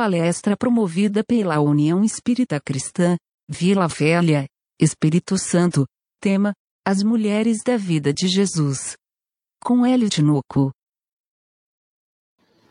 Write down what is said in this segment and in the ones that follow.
palestra promovida pela União Espírita Cristã, Vila Velha, Espírito Santo. Tema: As Mulheres da Vida de Jesus. Com Hélio Tinoco.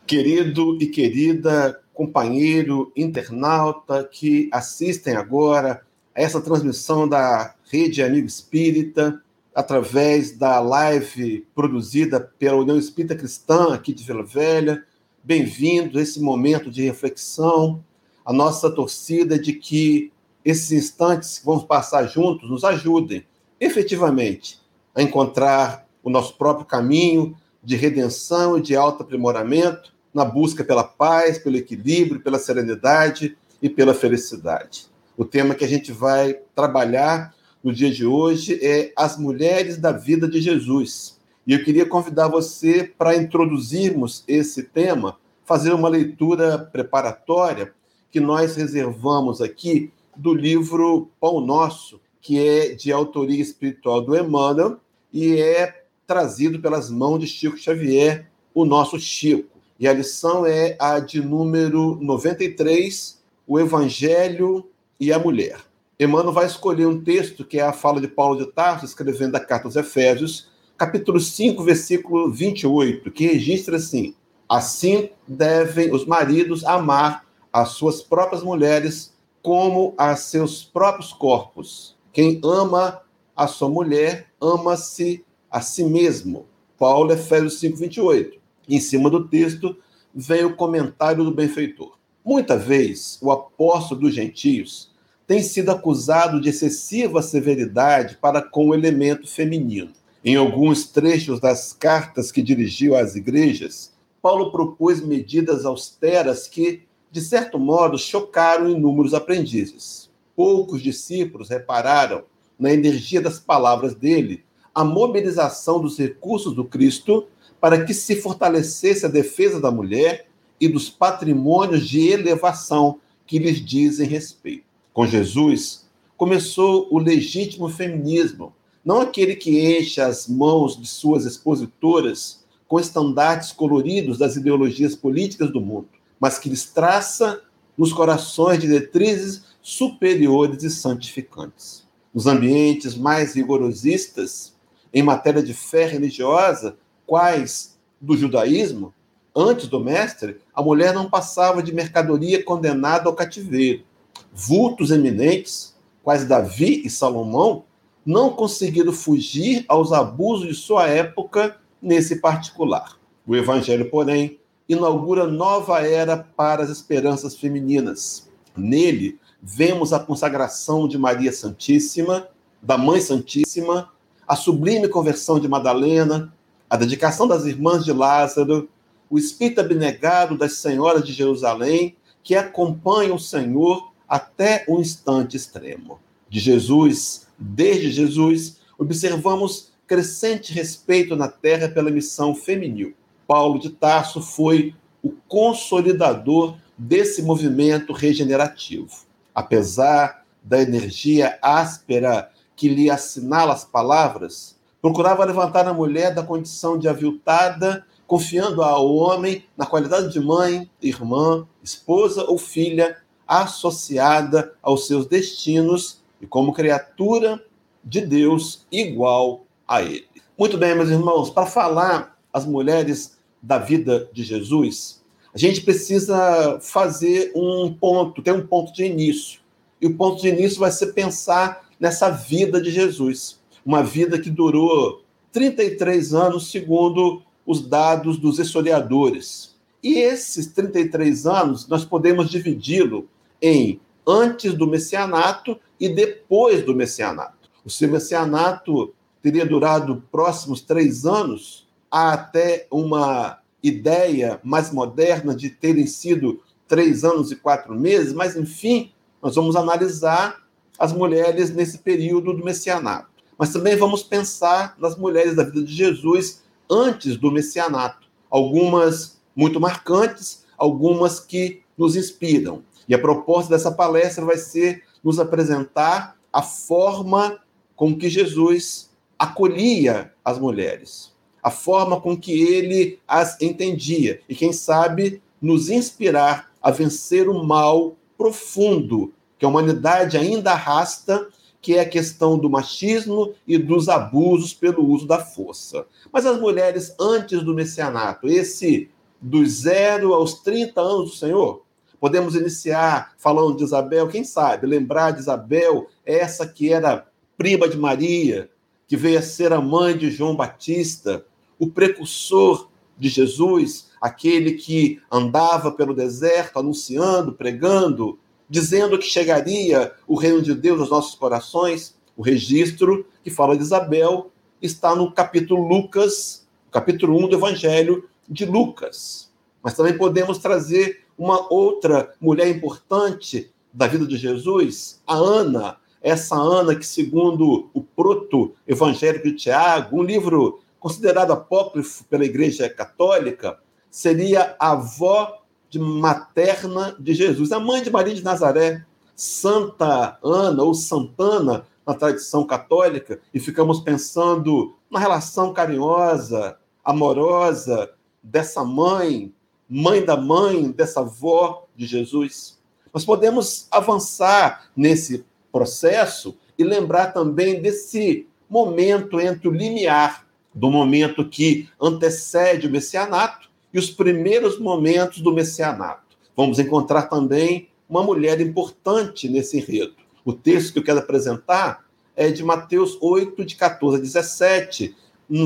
Querido e querida companheiro internauta que assistem agora a essa transmissão da Rede Amigo Espírita, através da live produzida pela União Espírita Cristã aqui de Vila Velha. Bem-vindo esse momento de reflexão. A nossa torcida é de que esses instantes que vamos passar juntos nos ajudem efetivamente a encontrar o nosso próprio caminho de redenção e de alto aprimoramento na busca pela paz, pelo equilíbrio, pela serenidade e pela felicidade. O tema que a gente vai trabalhar no dia de hoje é as mulheres da vida de Jesus. E eu queria convidar você para introduzirmos esse tema, fazer uma leitura preparatória que nós reservamos aqui do livro Pão Nosso, que é de autoria espiritual do Emmanuel e é trazido pelas mãos de Chico Xavier, o nosso Chico. E a lição é a de número 93, o Evangelho e a Mulher. Emmanuel vai escolher um texto que é a fala de Paulo de Tarso, escrevendo a carta aos Efésios, capítulo 5, versículo 28, que registra assim: Assim devem os maridos amar as suas próprias mulheres como a seus próprios corpos. Quem ama a sua mulher, ama-se a si mesmo. Paulo, Efésios 5, 28. Em cima do texto vem o comentário do benfeitor. Muita vez, o apóstolo dos gentios tem sido acusado de excessiva severidade para com o elemento feminino. Em alguns trechos das cartas que dirigiu às igrejas, Paulo propôs medidas austeras que, de certo modo, chocaram inúmeros aprendizes. Poucos discípulos repararam na energia das palavras dele a mobilização dos recursos do Cristo para que se fortalecesse a defesa da mulher e dos patrimônios de elevação que lhes dizem respeito. Com Jesus, começou o legítimo feminismo, não aquele que enche as mãos de suas expositoras com estandartes coloridos das ideologias políticas do mundo, mas que lhes traça nos corações diretrizes superiores e santificantes. Nos ambientes mais rigorosistas, em matéria de fé religiosa, quais do judaísmo, antes do mestre, a mulher não passava de mercadoria condenada ao cativeiro. Vultos eminentes, quais Davi e Salomão, não conseguiram fugir aos abusos de sua época nesse particular. O evangelho, porém, inaugura nova era para as esperanças femininas. Nele, vemos a consagração de Maria Santíssima, da Mãe Santíssima, a sublime conversão de Madalena, a dedicação das irmãs de Lázaro, o espírito abnegado das senhoras de Jerusalém, que acompanham o Senhor até o instante extremo. De Jesus, desde Jesus, observamos crescente respeito na terra pela missão feminil. Paulo de Tarso foi o consolidador desse movimento regenerativo. Apesar da energia áspera que lhe assinala as palavras, Procurava levantar a mulher da condição de aviltada, confiando ao homem na qualidade de mãe, irmã, esposa ou filha, associada aos seus destinos e como criatura de Deus igual a ele. Muito bem, meus irmãos, para falar as mulheres da vida de Jesus, a gente precisa fazer um ponto, ter um ponto de início. E o ponto de início vai ser pensar nessa vida de Jesus uma vida que durou 33 anos, segundo os dados dos historiadores. E esses 33 anos nós podemos dividi-lo em antes do messianato e depois do messianato. O seu messianato teria durado próximos três anos, há até uma ideia mais moderna de terem sido três anos e quatro meses, mas enfim, nós vamos analisar as mulheres nesse período do messianato mas também vamos pensar nas mulheres da vida de Jesus antes do messianato. Algumas muito marcantes, algumas que nos inspiram. E a proposta dessa palestra vai ser nos apresentar a forma com que Jesus acolhia as mulheres, a forma com que ele as entendia e, quem sabe, nos inspirar a vencer o mal profundo que a humanidade ainda arrasta, que é a questão do machismo e dos abusos pelo uso da força. Mas as mulheres antes do messianato, esse dos zero aos 30 anos do Senhor, podemos iniciar falando de Isabel, quem sabe, lembrar de Isabel, essa que era prima de Maria, que veio a ser a mãe de João Batista, o precursor de Jesus, aquele que andava pelo deserto anunciando, pregando, dizendo que chegaria o reino de Deus aos nossos corações. O registro que fala de Isabel está no capítulo Lucas, capítulo 1 do Evangelho de Lucas. Mas também podemos trazer uma outra mulher importante da vida de Jesus, a Ana, essa Ana que, segundo o proto-evangélico de Tiago, um livro considerado apócrifo pela Igreja Católica, seria a avó de materna de Jesus, a mãe de Maria de Nazaré, Santa Ana ou Santana na tradição católica, e ficamos pensando na relação carinhosa, amorosa dessa mãe, mãe da mãe, dessa avó de Jesus. Nós podemos avançar nesse processo e lembrar também desse momento entre o limiar do momento que antecede o messianato e os primeiros momentos do messianato. Vamos encontrar também uma mulher importante nesse enredo. O texto que eu quero apresentar é de Mateus 8, de 14 a 17.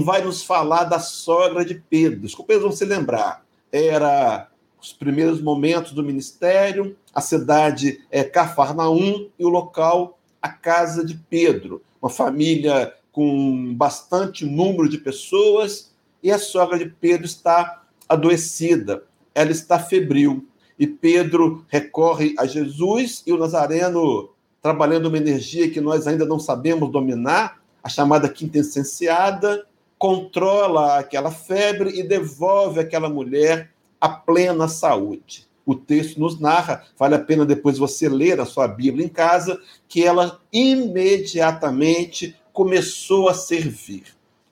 Vai nos falar da sogra de Pedro. Os companheiros vão se lembrar. Era os primeiros momentos do ministério, a cidade é Cafarnaum e o local, a casa de Pedro. Uma família com bastante número de pessoas e a sogra de Pedro está adoecida, ela está febril. E Pedro recorre a Jesus e o Nazareno, trabalhando uma energia que nós ainda não sabemos dominar, a chamada quintessenciada, controla aquela febre e devolve aquela mulher a plena saúde. O texto nos narra, vale a pena depois você ler a sua Bíblia em casa, que ela imediatamente começou a servir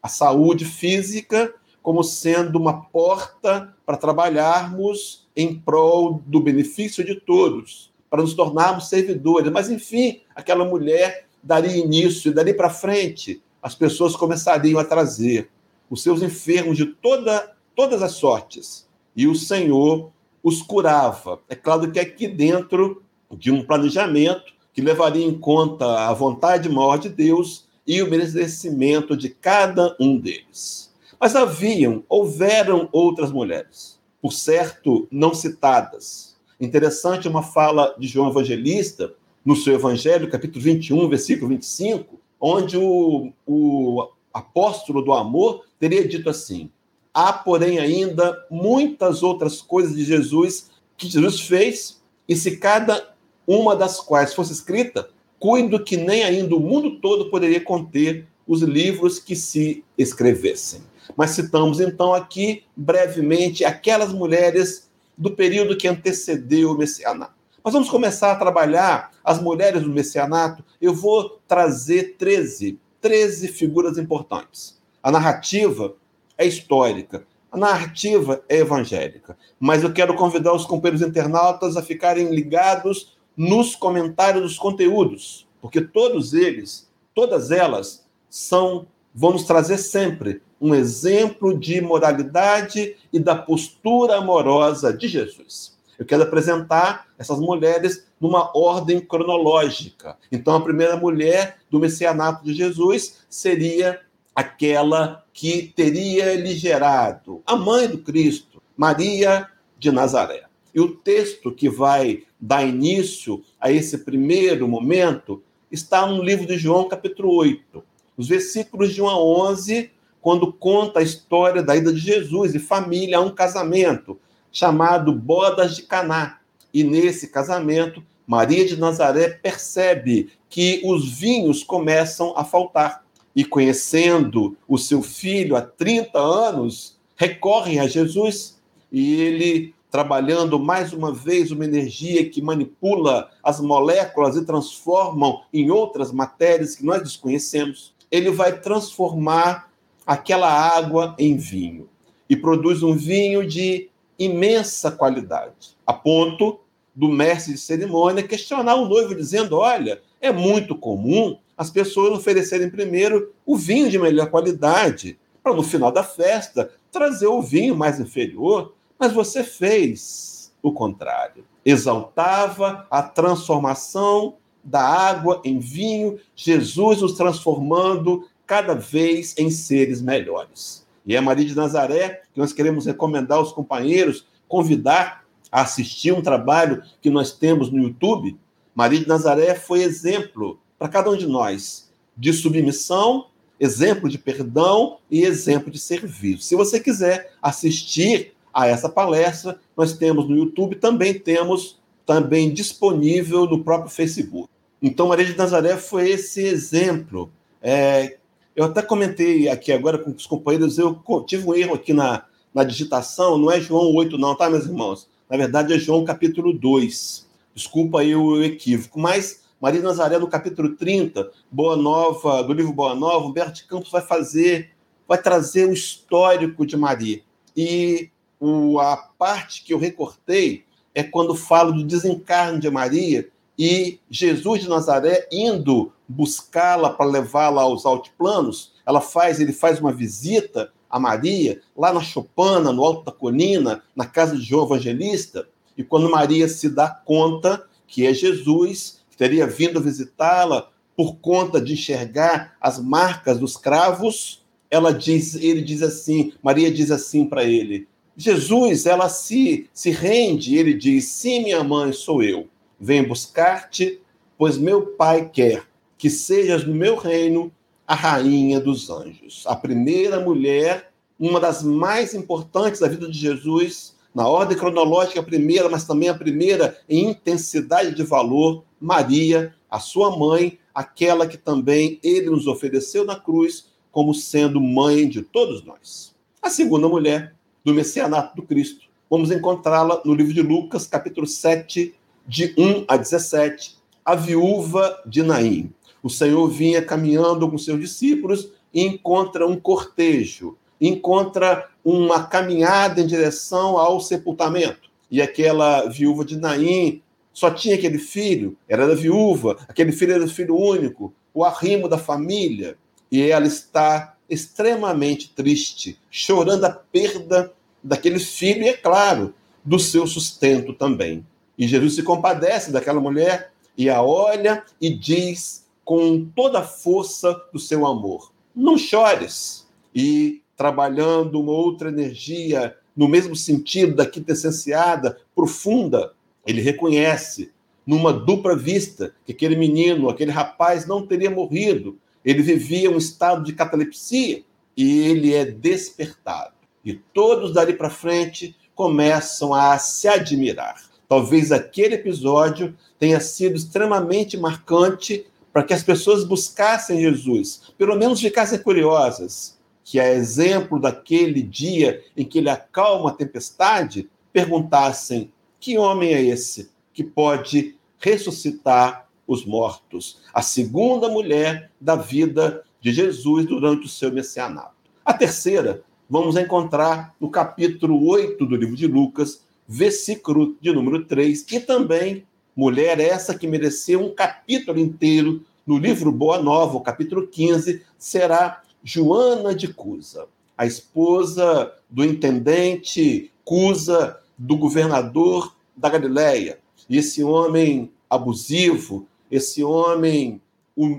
a saúde física como sendo uma porta para trabalharmos em prol do benefício de todos, para nos tornarmos servidores. Mas, enfim, aquela mulher daria início, e dali para frente, as pessoas começariam a trazer os seus enfermos de toda, todas as sortes, e o Senhor os curava. É claro que aqui dentro de um planejamento que levaria em conta a vontade maior de Deus e o merecimento de cada um deles. Mas haviam, houveram outras mulheres, por certo, não citadas. Interessante uma fala de João Evangelista, no seu Evangelho, capítulo 21, versículo 25, onde o, o apóstolo do amor teria dito assim: Há, porém, ainda muitas outras coisas de Jesus que Jesus fez, e se cada uma das quais fosse escrita, cuido que nem ainda o mundo todo poderia conter os livros que se escrevessem. Mas citamos então aqui brevemente aquelas mulheres do período que antecedeu o messianato. Mas vamos começar a trabalhar as mulheres do messianato. Eu vou trazer 13, 13 figuras importantes. A narrativa é histórica, a narrativa é evangélica. Mas eu quero convidar os companheiros internautas a ficarem ligados nos comentários dos conteúdos, porque todos eles, todas elas, são vão nos trazer sempre um exemplo de moralidade e da postura amorosa de Jesus. Eu quero apresentar essas mulheres numa ordem cronológica. Então, a primeira mulher do messianato de Jesus seria aquela que teria lhe gerado a mãe do Cristo, Maria de Nazaré. E o texto que vai dar início a esse primeiro momento está no livro de João, capítulo 8. Os versículos de 1 a 11, quando conta a história da ida de Jesus e família a um casamento chamado Bodas de Caná. E nesse casamento, Maria de Nazaré percebe que os vinhos começam a faltar. E conhecendo o seu filho há 30 anos, recorrem a Jesus e ele trabalhando mais uma vez uma energia que manipula as moléculas e transformam em outras matérias que nós desconhecemos. Ele vai transformar aquela água em vinho e produz um vinho de imensa qualidade, a ponto do mestre de cerimônia questionar o noivo, dizendo: Olha, é muito comum as pessoas oferecerem primeiro o vinho de melhor qualidade, para no final da festa trazer o vinho mais inferior, mas você fez o contrário. Exaltava a transformação da água em vinho, Jesus os transformando cada vez em seres melhores. E é Maria de Nazaré que nós queremos recomendar aos companheiros, convidar a assistir um trabalho que nós temos no YouTube. Maria de Nazaré foi exemplo para cada um de nós de submissão, exemplo de perdão e exemplo de serviço. Se você quiser assistir a essa palestra, nós temos no YouTube, também temos também disponível no próprio Facebook. Então, Maria de Nazaré foi esse exemplo. É, eu até comentei aqui agora com os companheiros, eu tive um erro aqui na, na digitação, não é João 8, não, tá, meus irmãos? Na verdade, é João capítulo 2. Desculpa aí o equívoco. Mas Maria de Nazaré, no capítulo 30, Boa Nova, do livro Boa Nova, Humberto Campos vai fazer, vai trazer o histórico de Maria. E o, a parte que eu recortei é quando falo do desencarne de Maria e Jesus de Nazaré indo buscá-la para levá-la aos altiplanos, ela faz, ele faz uma visita a Maria lá na Chopana, no alto da colina, na casa de João Evangelista, e quando Maria se dá conta que é Jesus que teria vindo visitá-la por conta de enxergar as marcas dos cravos, ela diz, ele diz assim, Maria diz assim para ele: Jesus, ela se se rende, ele diz: "Sim, minha mãe, sou eu. Venho buscar-te, pois meu Pai quer que sejas no meu reino a rainha dos anjos. A primeira mulher, uma das mais importantes da vida de Jesus, na ordem cronológica, a primeira, mas também a primeira em intensidade de valor, Maria, a sua mãe, aquela que também ele nos ofereceu na cruz como sendo mãe de todos nós. A segunda mulher do messianato do Cristo. Vamos encontrá-la no livro de Lucas, capítulo 7, de 1 a 17, a viúva de Naim. O Senhor vinha caminhando com seus discípulos e encontra um cortejo, encontra uma caminhada em direção ao sepultamento. E aquela viúva de Naim só tinha aquele filho, era da viúva, aquele filho era o filho único, o arrimo da família, e ela está extremamente triste, chorando a perda daquele filho e, é claro, do seu sustento também. E Jesus se compadece daquela mulher e a olha e diz com toda a força do seu amor: Não chores. E trabalhando uma outra energia no mesmo sentido da quintessenciada, profunda, ele reconhece numa dupla vista que aquele menino, aquele rapaz não teria morrido. Ele vivia um estado de catalepsia e ele é despertado. E todos dali para frente começam a se admirar. Talvez aquele episódio tenha sido extremamente marcante para que as pessoas buscassem Jesus, pelo menos ficassem curiosas, que a exemplo daquele dia em que ele acalma a tempestade, perguntassem: que homem é esse que pode ressuscitar os mortos? A segunda mulher da vida de Jesus durante o seu messianato. A terceira, vamos encontrar no capítulo 8 do livro de Lucas, versículo de número 3, e também mulher essa que mereceu um capítulo inteiro no livro Boa Nova, o capítulo 15, será Joana de Cusa, a esposa do intendente Cusa, do governador da Galileia. E esse homem abusivo, esse homem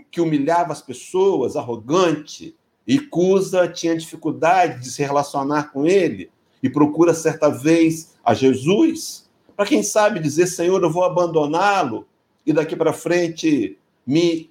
que humilhava as pessoas, arrogante, e Cusa tinha dificuldade de se relacionar com ele, e procura certa vez a Jesus, para quem sabe dizer: Senhor, eu vou abandoná-lo e daqui para frente me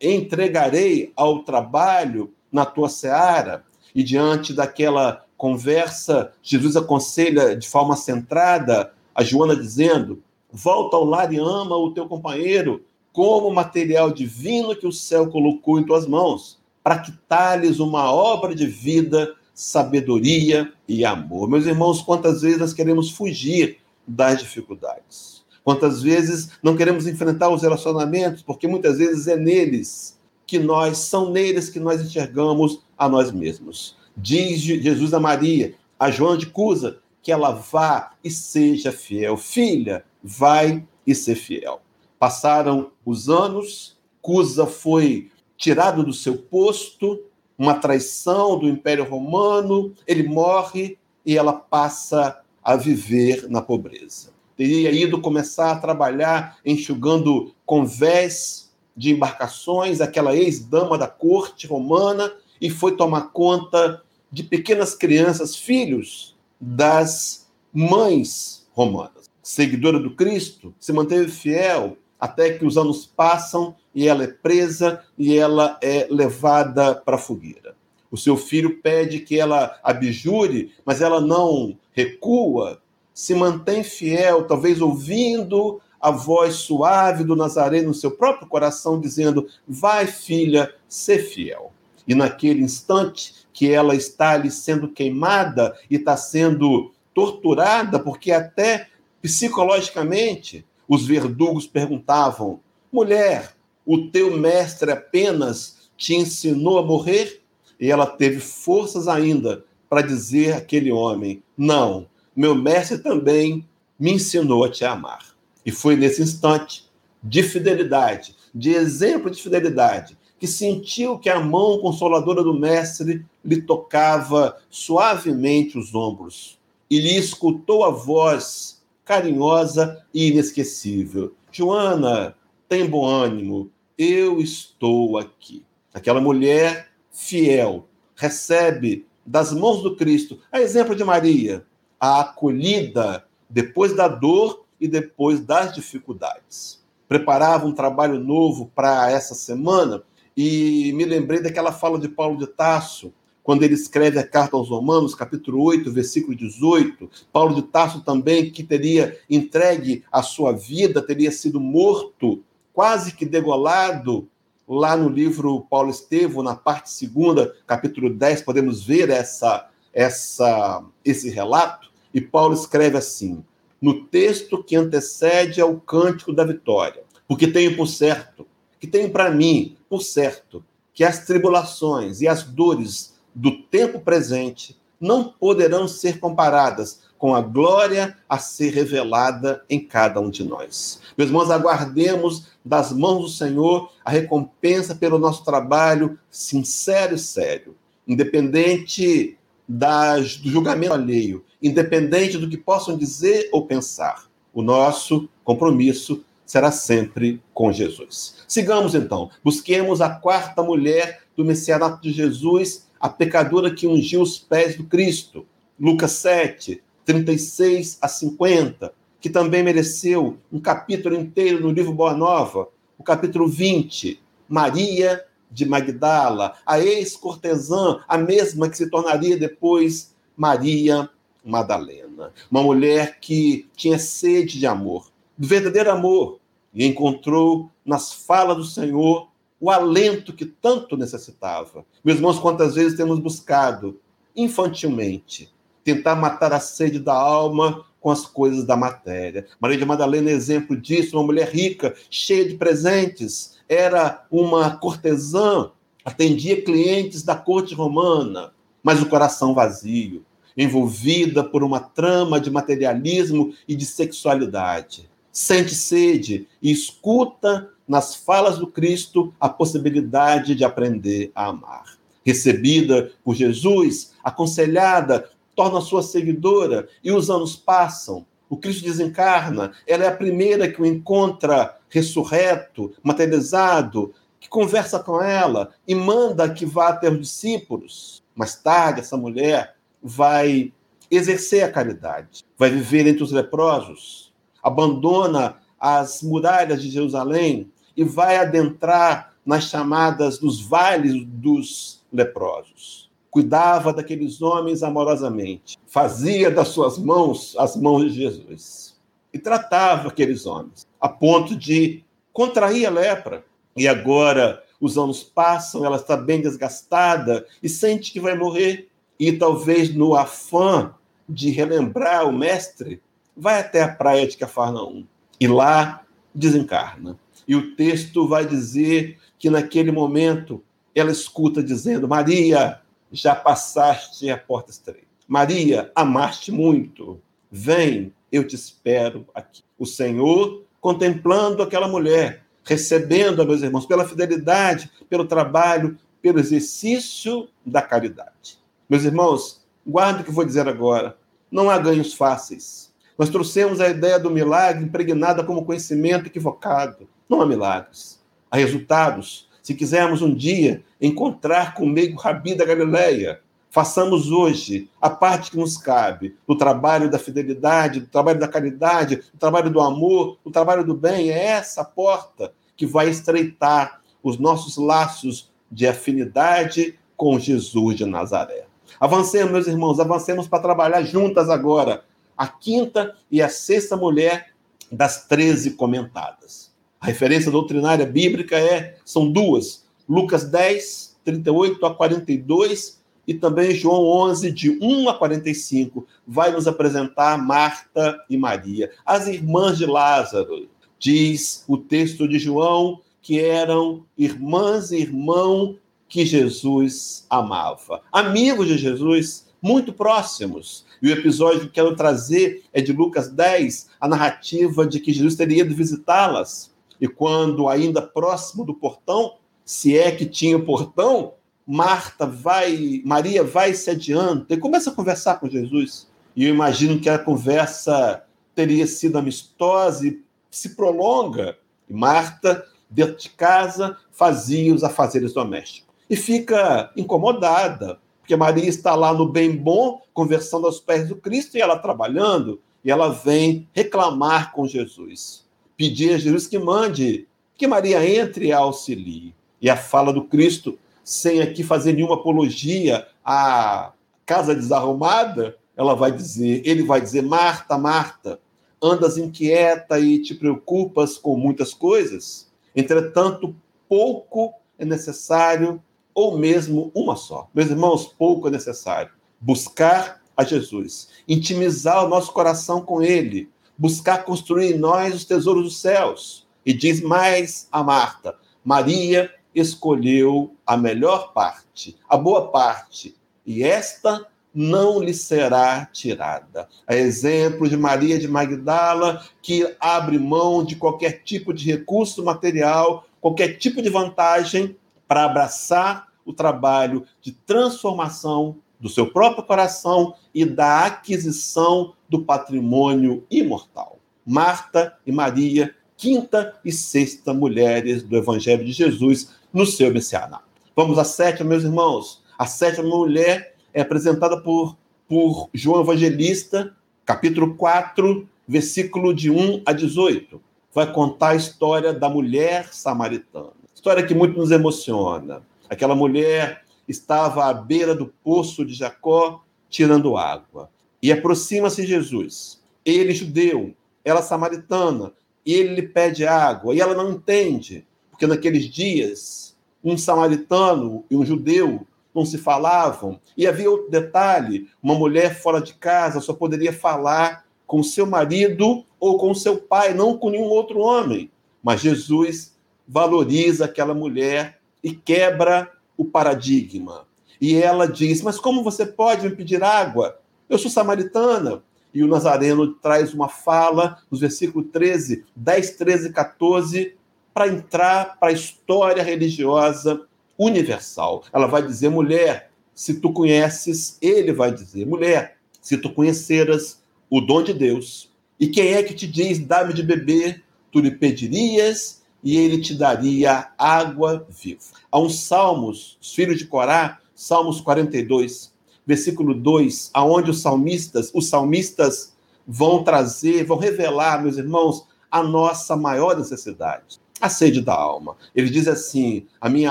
entregarei ao trabalho na tua seara. E diante daquela conversa, Jesus aconselha de forma centrada a Joana, dizendo: Volta ao lar e ama o teu companheiro como material divino que o céu colocou em tuas mãos, para que tales uma obra de vida sabedoria e amor. Meus irmãos, quantas vezes nós queremos fugir das dificuldades? Quantas vezes não queremos enfrentar os relacionamentos, porque muitas vezes é neles que nós, são neles que nós enxergamos a nós mesmos. Diz Jesus a Maria, a João de Cusa, que ela vá e seja fiel. Filha, vai e ser fiel. Passaram os anos, Cusa foi tirado do seu posto, uma traição do Império Romano, ele morre e ela passa a viver na pobreza. Teria ido começar a trabalhar enxugando convés de embarcações, aquela ex-dama da corte romana, e foi tomar conta de pequenas crianças, filhos das mães romanas. Seguidora do Cristo, se manteve fiel até que os anos passam e ela é presa e ela é levada para a fogueira. O seu filho pede que ela abjure, mas ela não recua, se mantém fiel, talvez ouvindo a voz suave do Nazareno no seu próprio coração, dizendo: Vai, filha, ser fiel. E naquele instante que ela está ali sendo queimada e está sendo torturada, porque até psicologicamente os verdugos perguntavam: mulher, o teu mestre apenas te ensinou a morrer? E ela teve forças ainda para dizer àquele homem: não, meu mestre também me ensinou a te amar. E foi nesse instante de fidelidade, de exemplo de fidelidade, que sentiu que a mão consoladora do mestre lhe tocava suavemente os ombros e lhe escutou a voz carinhosa e inesquecível: Joana, tem bom ânimo, eu estou aqui. Aquela mulher fiel recebe das mãos do Cristo, a exemplo de Maria, a acolhida depois da dor e depois das dificuldades. Preparava um trabalho novo para essa semana e me lembrei daquela fala de Paulo de Tasso, quando ele escreve a carta aos Romanos, capítulo 8, versículo 18. Paulo de Tasso também, que teria entregue a sua vida, teria sido morto, quase que degolado, lá no livro Paulo Estevo, na parte segunda, capítulo 10, podemos ver essa, essa, esse relato. E Paulo escreve assim: no texto que antecede ao cântico da vitória, porque tenho por certo, que tenho para mim por certo, que as tribulações e as dores do tempo presente não poderão ser comparadas com a glória a ser revelada em cada um de nós. Meus irmãos, aguardemos das mãos do Senhor a recompensa pelo nosso trabalho sincero e sério, independente das, do julgamento alheio, independente do que possam dizer ou pensar. O nosso compromisso será sempre com Jesus. Sigamos então, busquemos a quarta mulher do messianato de Jesus, a pecadora que ungiu os pés do Cristo. Lucas 7, 36 a 50, que também mereceu um capítulo inteiro no livro Boa Nova, o capítulo 20, Maria de Magdala, a ex-cortesã, a mesma que se tornaria depois Maria Madalena. Uma mulher que tinha sede de amor, do verdadeiro amor, e encontrou nas falas do Senhor o alento que tanto necessitava. Meus irmãos, quantas vezes temos buscado infantilmente tentar matar a sede da alma com as coisas da matéria. Maria de Madalena é exemplo disso, uma mulher rica, cheia de presentes, era uma cortesã, atendia clientes da corte romana, mas o coração vazio, envolvida por uma trama de materialismo e de sexualidade. Sente sede e escuta nas falas do Cristo a possibilidade de aprender a amar. Recebida por Jesus, aconselhada, torna sua seguidora e os anos passam. O Cristo desencarna, ela é a primeira que o encontra ressurreto, materializado, que conversa com ela e manda que vá até os discípulos. Mais tarde, essa mulher vai exercer a caridade, vai viver entre os leprosos, abandona as muralhas de Jerusalém e vai adentrar nas chamadas dos vales dos leprosos. Cuidava daqueles homens amorosamente, fazia das suas mãos as mãos de Jesus e tratava aqueles homens a ponto de contrair a lepra. E agora os anos passam, ela está bem desgastada e sente que vai morrer. E talvez no afã de relembrar o mestre, vai até a praia de Cafarnaum e lá desencarna. E o texto vai dizer que naquele momento ela escuta dizendo: Maria, já passaste a porta estreita. Maria, amaste muito. Vem, eu te espero aqui. O Senhor, contemplando aquela mulher, recebendo, meus irmãos, pela fidelidade, pelo trabalho, pelo exercício da caridade. Meus irmãos, guarde o que vou dizer agora. Não há ganhos fáceis. Nós trouxemos a ideia do milagre impregnada como conhecimento equivocado. Não há milagres. Há resultados. Se quisermos um dia encontrar com o meio Rabi da Galileia, façamos hoje a parte que nos cabe, do trabalho da fidelidade, do trabalho da caridade, do trabalho do amor, do trabalho do bem. É essa porta que vai estreitar os nossos laços de afinidade com Jesus de Nazaré. Avancemos, meus irmãos, avancemos para trabalhar juntas agora. A quinta e a sexta mulher das treze comentadas. A referência doutrinária bíblica é são duas: Lucas 10, 38 a 42 e também João 11, de 1 a 45. Vai nos apresentar Marta e Maria, as irmãs de Lázaro. Diz o texto de João que eram irmãs e irmão que Jesus amava. Amigos de Jesus, muito próximos. E o episódio que quero trazer é de Lucas 10, a narrativa de que Jesus teria ido visitá-las. E quando, ainda próximo do portão, se é que tinha portão, Marta vai, Maria vai se adianta e começa a conversar com Jesus. E eu imagino que a conversa teria sido amistosa e se prolonga. E Marta, dentro de casa, fazia os afazeres domésticos e fica incomodada, porque Maria está lá no bem bom, conversando aos pés do Cristo, e ela trabalhando, e ela vem reclamar com Jesus, pedir a Jesus que mande que Maria entre e auxilie. E a fala do Cristo, sem aqui fazer nenhuma apologia à casa desarrumada, ela vai dizer, ele vai dizer: Marta, Marta, andas inquieta e te preocupas com muitas coisas. Entretanto, pouco é necessário ou mesmo uma só. Meus irmãos, pouco é necessário. Buscar a Jesus, intimizar o nosso coração com Ele, buscar construir em nós os tesouros dos céus. E diz mais a Marta: Maria escolheu a melhor parte, a boa parte, e esta não lhe será tirada. A exemplo de Maria de Magdala, que abre mão de qualquer tipo de recurso material, qualquer tipo de vantagem para abraçar o trabalho de transformação do seu próprio coração e da aquisição do patrimônio imortal. Marta e Maria, quinta e sexta mulheres do Evangelho de Jesus no seu messianato. Vamos à sétima, meus irmãos. A sétima mulher é apresentada por, por João Evangelista, capítulo 4, versículo de 1 a 18. Vai contar a história da mulher samaritana. História que muito nos emociona. Aquela mulher estava à beira do poço de Jacó, tirando água. E aproxima-se Jesus. Ele, judeu, ela, samaritana, e ele lhe pede água. E ela não entende, porque naqueles dias, um samaritano e um judeu não se falavam. E havia outro detalhe: uma mulher fora de casa só poderia falar com seu marido ou com seu pai, não com nenhum outro homem. Mas Jesus valoriza aquela mulher e quebra o paradigma. E ela diz: Mas como você pode me pedir água? Eu sou samaritana. E o Nazareno traz uma fala nos versículos 13, 10, 13 e 14, para entrar para a história religiosa universal. Ela vai dizer: mulher, se tu conheces, ele vai dizer: mulher, se tu conheceras o dom de Deus, e quem é que te diz, dá-me de beber, tu lhe pedirias e ele te daria água viva. Há uns salmos, os filhos de Corá, Salmos 42, versículo 2, aonde os salmistas, os salmistas vão trazer, vão revelar, meus irmãos, a nossa maior necessidade, a sede da alma. Ele diz assim: A minha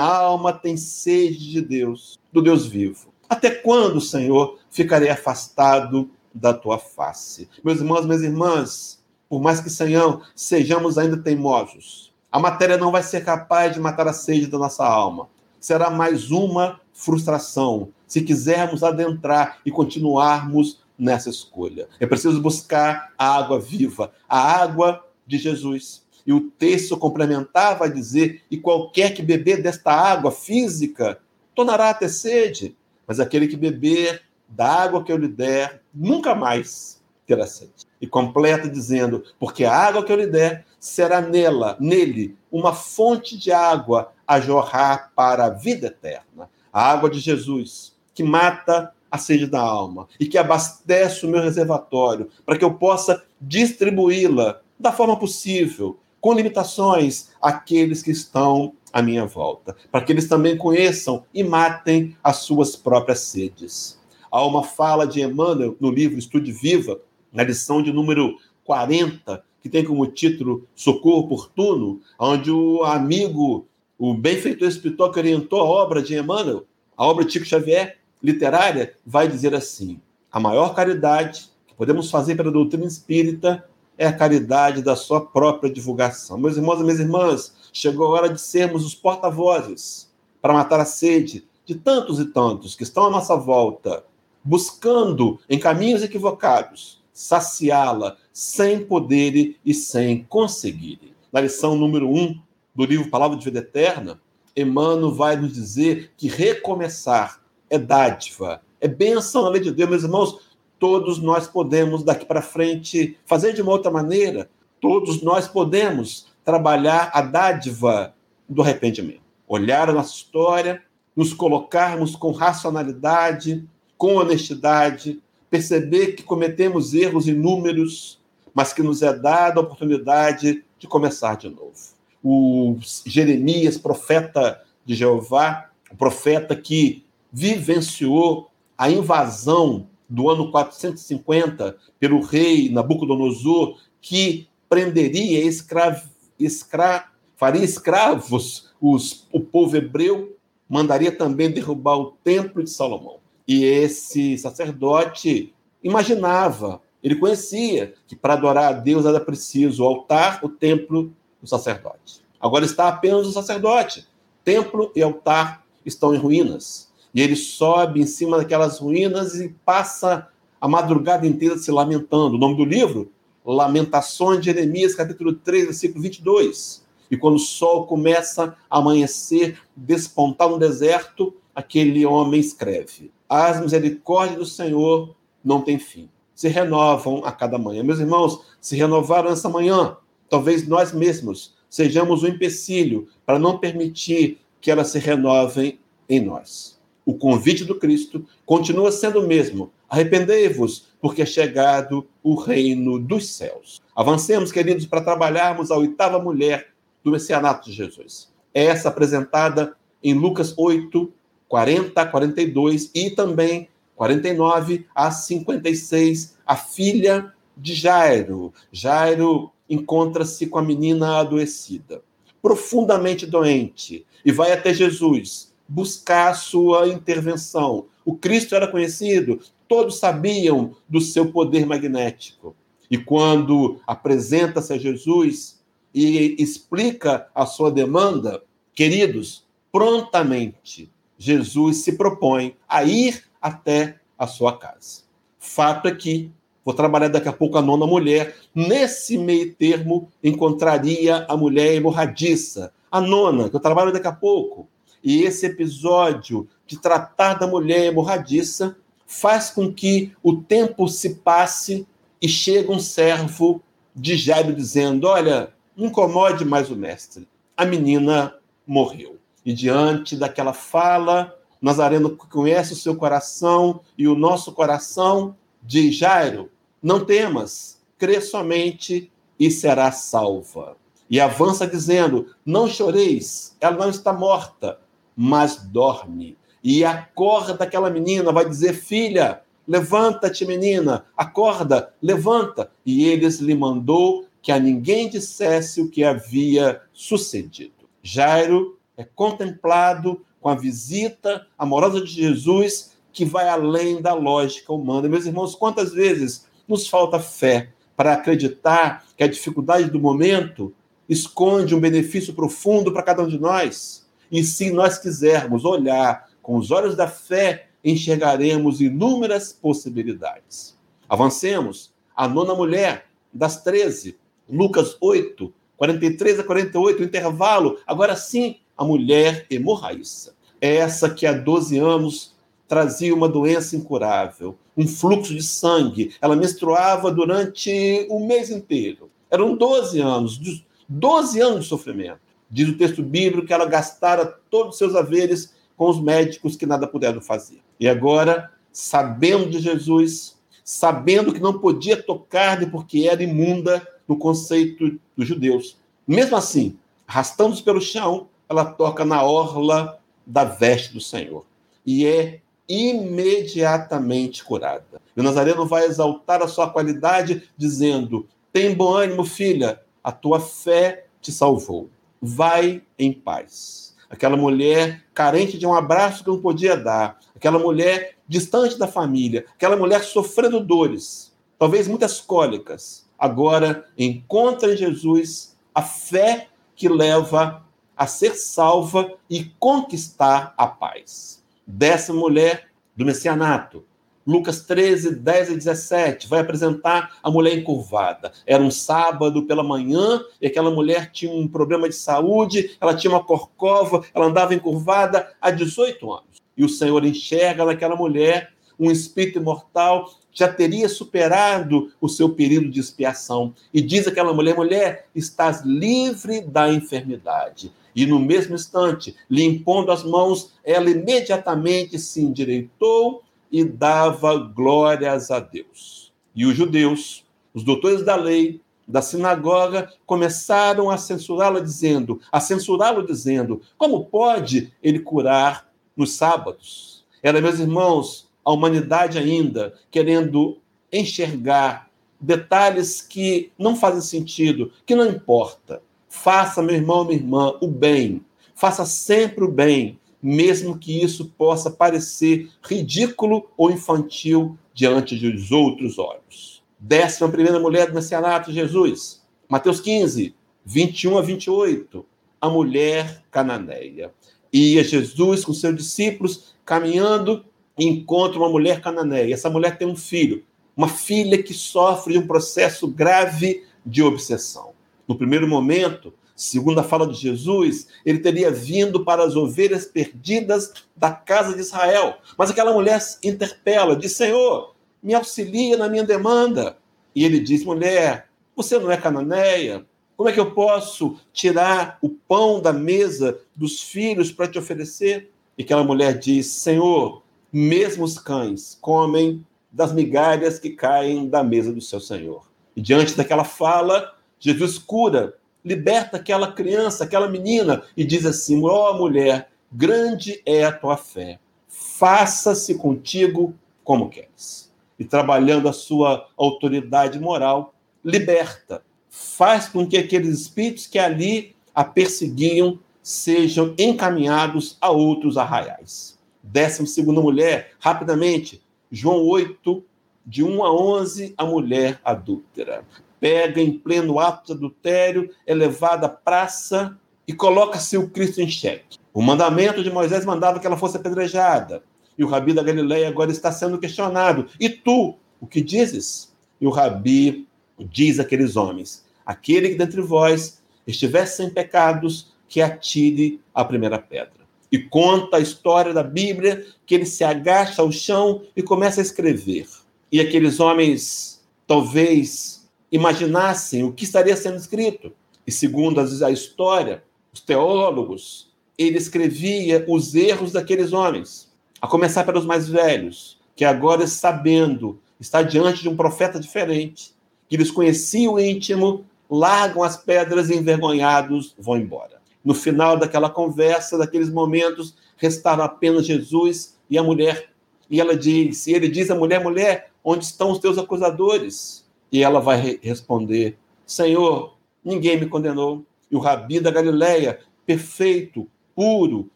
alma tem sede de Deus, do Deus vivo. Até quando, Senhor, ficarei afastado da tua face? Meus irmãos, minhas irmãs, por mais que sejamos, sejamos ainda teimosos, a matéria não vai ser capaz de matar a sede da nossa alma. Será mais uma frustração se quisermos adentrar e continuarmos nessa escolha. É preciso buscar a água viva, a água de Jesus. E o texto complementar vai dizer: e qualquer que beber desta água física tornará a ter sede, mas aquele que beber da água que eu lhe der, nunca mais terá sede. E completa dizendo: porque a água que eu lhe der será nela, nele, uma fonte de água a jorrar para a vida eterna. A água de Jesus, que mata a sede da alma e que abastece o meu reservatório para que eu possa distribuí-la da forma possível, com limitações, àqueles que estão à minha volta, para que eles também conheçam e matem as suas próprias sedes. Há uma fala de Emmanuel no livro Estude Viva, na lição de número 40, que tem como título Socorro Oportuno, onde o amigo, o benfeitor espiritual que orientou a obra de Emmanuel, a obra de Chico Xavier, literária, vai dizer assim: a maior caridade que podemos fazer pela doutrina espírita é a caridade da sua própria divulgação. Meus irmãos e minhas irmãs, chegou a hora de sermos os porta-vozes para matar a sede de tantos e tantos que estão à nossa volta, buscando em caminhos equivocados saciá-la sem poder e sem conseguir. Na lição número 1 um do livro Palavra de Vida Eterna, Emmanuel vai nos dizer que recomeçar é dádiva, é bênção na lei de Deus, meus irmãos. Todos nós podemos daqui para frente fazer de uma outra maneira. Todos nós podemos trabalhar a dádiva do arrependimento. Olhar a nossa história, nos colocarmos com racionalidade, com honestidade, perceber que cometemos erros inúmeros, mas que nos é dada a oportunidade de começar de novo. O Jeremias, profeta de Jeová, o profeta que vivenciou a invasão do ano 450 pelo rei Nabucodonosor, que prenderia, escrav, escra, faria escravos os, o povo hebreu, mandaria também derrubar o templo de Salomão. E esse sacerdote imaginava, ele conhecia que para adorar a Deus era preciso o altar, o templo, o sacerdote. Agora está apenas o sacerdote. Templo e altar estão em ruínas. E ele sobe em cima daquelas ruínas e passa a madrugada inteira se lamentando. O nome do livro? Lamentações de Jeremias, capítulo 3, versículo 22. E quando o sol começa a amanhecer, despontar no deserto, aquele homem escreve: As misericórdias do Senhor não têm fim. Se renovam a cada manhã. Meus irmãos, se renovaram essa manhã. Talvez nós mesmos sejamos um empecilho para não permitir que elas se renovem em nós o convite do Cristo continua sendo o mesmo. Arrependei-vos, porque é chegado o reino dos céus. Avancemos, queridos, para trabalharmos a oitava mulher do messianato de Jesus. Essa apresentada em Lucas 8, 40 a 42 e também 49 a 56, a filha de Jairo. Jairo encontra-se com a menina adoecida, profundamente doente, e vai até Jesus buscar sua intervenção. O Cristo era conhecido, todos sabiam do seu poder magnético. E quando apresenta-se a Jesus e explica a sua demanda, queridos, prontamente Jesus se propõe a ir até a sua casa. Fato é que, vou trabalhar daqui a pouco a nona mulher, nesse meio termo encontraria a mulher hemorradiça, a nona, que eu trabalho daqui a pouco. E esse episódio de tratar da mulher hemorradiça faz com que o tempo se passe e chega um servo de Jairo dizendo: Olha, não incomode mais o mestre. A menina morreu. E diante daquela fala, Nazareno conhece o seu coração e o nosso coração, diz Jairo: Não temas, crê somente e será salva. E avança dizendo: Não choreis, ela não está morta, mas dorme. E acorda aquela menina, vai dizer: Filha, levanta-te, menina, acorda, levanta. E eles lhe mandou que a ninguém dissesse o que havia sucedido. Jairo é contemplado com a visita amorosa de Jesus, que vai além da lógica humana. Meus irmãos, quantas vezes nos falta fé para acreditar que a dificuldade do momento esconde um benefício profundo para cada um de nós? E se nós quisermos olhar com os olhos da fé, enxergaremos inúmeras possibilidades. Avancemos. A nona mulher das 13, Lucas 8, 43 a 48, o intervalo. Agora sim, a mulher hemorraíça. Essa que há 12 anos trazia uma doença incurável, um fluxo de sangue. Ela menstruava durante o mês inteiro. Eram 12 anos, 12 anos de sofrimento. Diz o texto bíblico que ela gastara todos os seus haveres com os médicos que nada puderam fazer. E agora, sabendo de Jesus, sabendo que não podia tocar-lhe porque era imunda no conceito dos judeus. Mesmo assim, arrastando-se pelo chão, ela toca na orla da veste do Senhor e é imediatamente curada. E o Nazareno vai exaltar a sua qualidade, dizendo: Tem bom ânimo, filha, a tua fé te salvou. Vai em paz. Aquela mulher carente de um abraço que não podia dar, aquela mulher distante da família, aquela mulher sofrendo dores, talvez muitas cólicas, agora encontra em Jesus a fé que leva a ser salva e conquistar a paz. Dessa mulher do messianato, Lucas 13, 10 e 17, vai apresentar a mulher encurvada. Era um sábado pela manhã e aquela mulher tinha um problema de saúde, ela tinha uma corcova, ela andava encurvada há 18 anos. E o Senhor enxerga naquela mulher um espírito imortal já teria superado o seu período de expiação. E diz aquela mulher: mulher, estás livre da enfermidade. E no mesmo instante, lhe impondo as mãos, ela imediatamente se endireitou e dava glórias a Deus. E os judeus, os doutores da lei, da sinagoga, começaram a censurá-la dizendo, a censurá-lo dizendo: como pode ele curar nos sábados? Era, meus irmãos, a humanidade ainda querendo enxergar detalhes que não fazem sentido, que não importa. Faça, meu irmão, minha irmã, o bem. Faça sempre o bem, mesmo que isso possa parecer ridículo ou infantil diante dos outros olhos. Décima primeira mulher do Messianato, Jesus. Mateus 15, 21 a 28. A mulher cananeia. Ia Jesus com seus discípulos caminhando e encontra uma mulher cananeia. Essa mulher tem um filho, uma filha que sofre de um processo grave de obsessão. No primeiro momento, segundo a fala de Jesus, ele teria vindo para as ovelhas perdidas da casa de Israel. Mas aquela mulher interpela, diz: Senhor, me auxilia na minha demanda. E ele diz: mulher, você não é cananeia? Como é que eu posso tirar o pão da mesa dos filhos para te oferecer? E aquela mulher diz: Senhor, mesmo os cães comem das migalhas que caem da mesa do seu Senhor. E diante daquela fala, Jesus cura, liberta aquela criança, aquela menina, e diz assim: Ó oh, mulher, grande é a tua fé, faça-se contigo como queres. E trabalhando a sua autoridade moral, liberta, faz com que aqueles espíritos que ali a perseguiam sejam encaminhados a outros arraiais. Décima segunda mulher, rapidamente, João 8, de 1 a 11, a mulher adúltera. Pega em pleno ato de adultério, é levada à praça e coloca-se o Cristo em xeque. O mandamento de Moisés mandava que ela fosse apedrejada. E o rabi da Galileia agora está sendo questionado. E tu, o que dizes? E o rabi diz àqueles homens: Aquele que dentre vós estiver sem pecados, que atire a primeira pedra e conta a história da Bíblia que ele se agacha ao chão e começa a escrever. E aqueles homens talvez imaginassem o que estaria sendo escrito. E segundo a história, os teólogos, ele escrevia os erros daqueles homens, a começar pelos mais velhos, que agora sabendo está diante de um profeta diferente, que eles conheciam o íntimo, largam as pedras e envergonhados vão embora. No final daquela conversa, daqueles momentos, restaram apenas Jesus e a mulher. E ela diz, e ele diz à mulher, mulher, onde estão os teus acusadores? E ela vai responder, Senhor, ninguém me condenou. E o rabi da Galileia, perfeito, puro,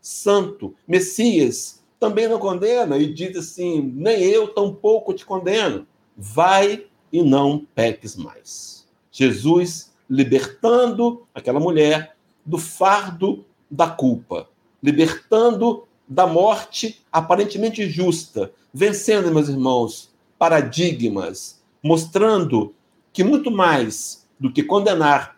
santo, Messias, também não condena e diz assim: nem eu tampouco te condeno. Vai e não peques mais. Jesus libertando aquela mulher do fardo da culpa, libertando da morte aparentemente justa, vencendo, meus irmãos, paradigmas, mostrando que muito mais do que condenar,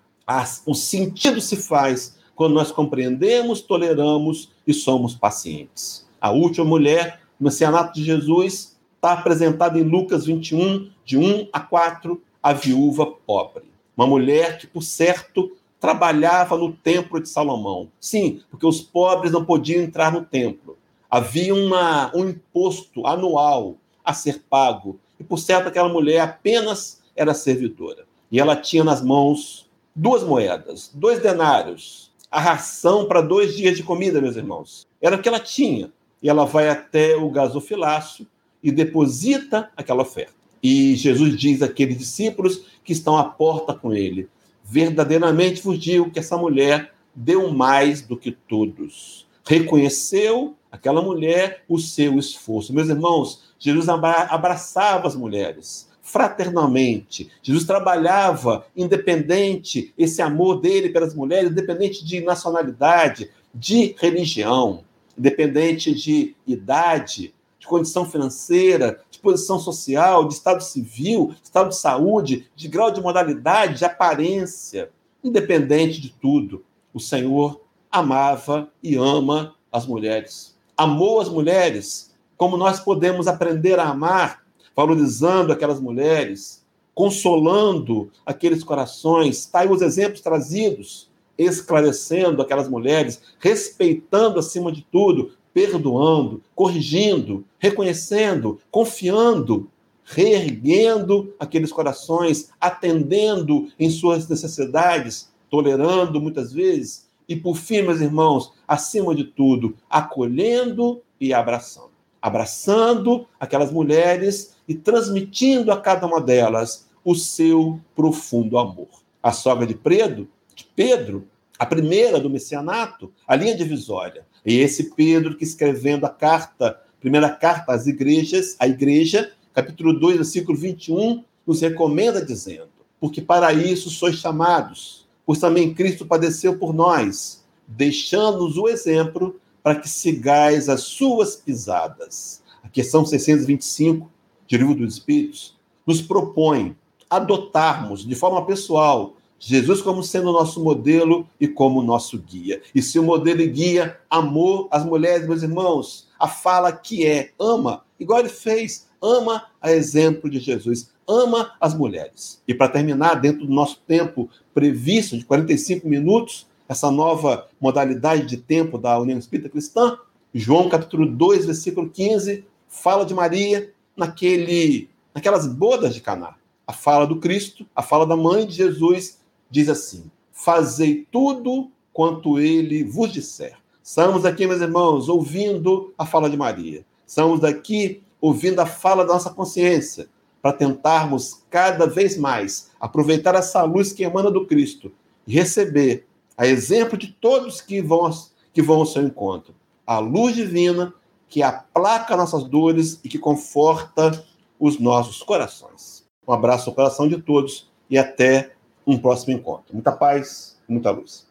o sentido se faz quando nós compreendemos, toleramos e somos pacientes. A última mulher O messianato de Jesus está apresentado em Lucas 21, de 1 a 4, a viúva pobre. Uma mulher que, por certo, trabalhava no templo de Salomão. Sim, porque os pobres não podiam entrar no templo. Havia uma, um imposto anual a ser pago. E, por certo, aquela mulher apenas era servidora. E ela tinha nas mãos duas moedas, dois denários, a ração para dois dias de comida, meus irmãos. Era o que ela tinha. E ela vai até o gasofilácio e deposita aquela oferta. E Jesus diz àqueles discípulos que estão à porta com ele: Verdadeiramente vos digo que essa mulher deu mais do que todos. Reconheceu aquela mulher o seu esforço. Meus irmãos, Jesus abraçava as mulheres fraternalmente. Jesus trabalhava independente, esse amor dele pelas mulheres, independente de nacionalidade, de religião, independente de idade, de condição financeira, de posição social, de estado civil, estado de saúde, de grau de modalidade, de aparência, independente de tudo. O Senhor amava e ama as mulheres. Amou as mulheres como nós podemos aprender a amar, valorizando aquelas mulheres, consolando aqueles corações. Está aí os exemplos trazidos, esclarecendo aquelas mulheres, respeitando acima de tudo perdoando, corrigindo, reconhecendo, confiando, reerguendo aqueles corações, atendendo em suas necessidades, tolerando muitas vezes, e por fim, meus irmãos, acima de tudo, acolhendo e abraçando. Abraçando aquelas mulheres e transmitindo a cada uma delas o seu profundo amor. A sogra de Pedro, de Pedro, a primeira do messianato, a linha divisória, e esse Pedro que escrevendo a carta, primeira carta às igrejas, a igreja, capítulo 2, versículo 21, nos recomenda dizendo: Porque para isso sois chamados, pois também Cristo padeceu por nós, deixando-nos o exemplo para que sigais as suas pisadas. A questão 625, de Livro dos Espíritos, nos propõe adotarmos de forma pessoal Jesus como sendo o nosso modelo e como nosso guia. E se o modelo e guia, amor às mulheres, meus irmãos, a fala que é ama, igual ele fez, ama a exemplo de Jesus, ama as mulheres. E para terminar, dentro do nosso tempo previsto de 45 minutos, essa nova modalidade de tempo da União Espírita Cristã, João capítulo 2, versículo 15, fala de Maria naquele, naquelas bodas de Caná. A fala do Cristo, a fala da mãe de Jesus diz assim: Fazei tudo quanto ele vos disser. Estamos aqui, meus irmãos, ouvindo a fala de Maria. Estamos aqui ouvindo a fala da nossa consciência, para tentarmos cada vez mais aproveitar essa luz que emana do Cristo e receber, a exemplo de todos que vão, que vão ao seu encontro, a luz divina que aplaca nossas dores e que conforta os nossos corações. Um abraço no coração de todos e até um próximo encontro. Muita paz, muita luz.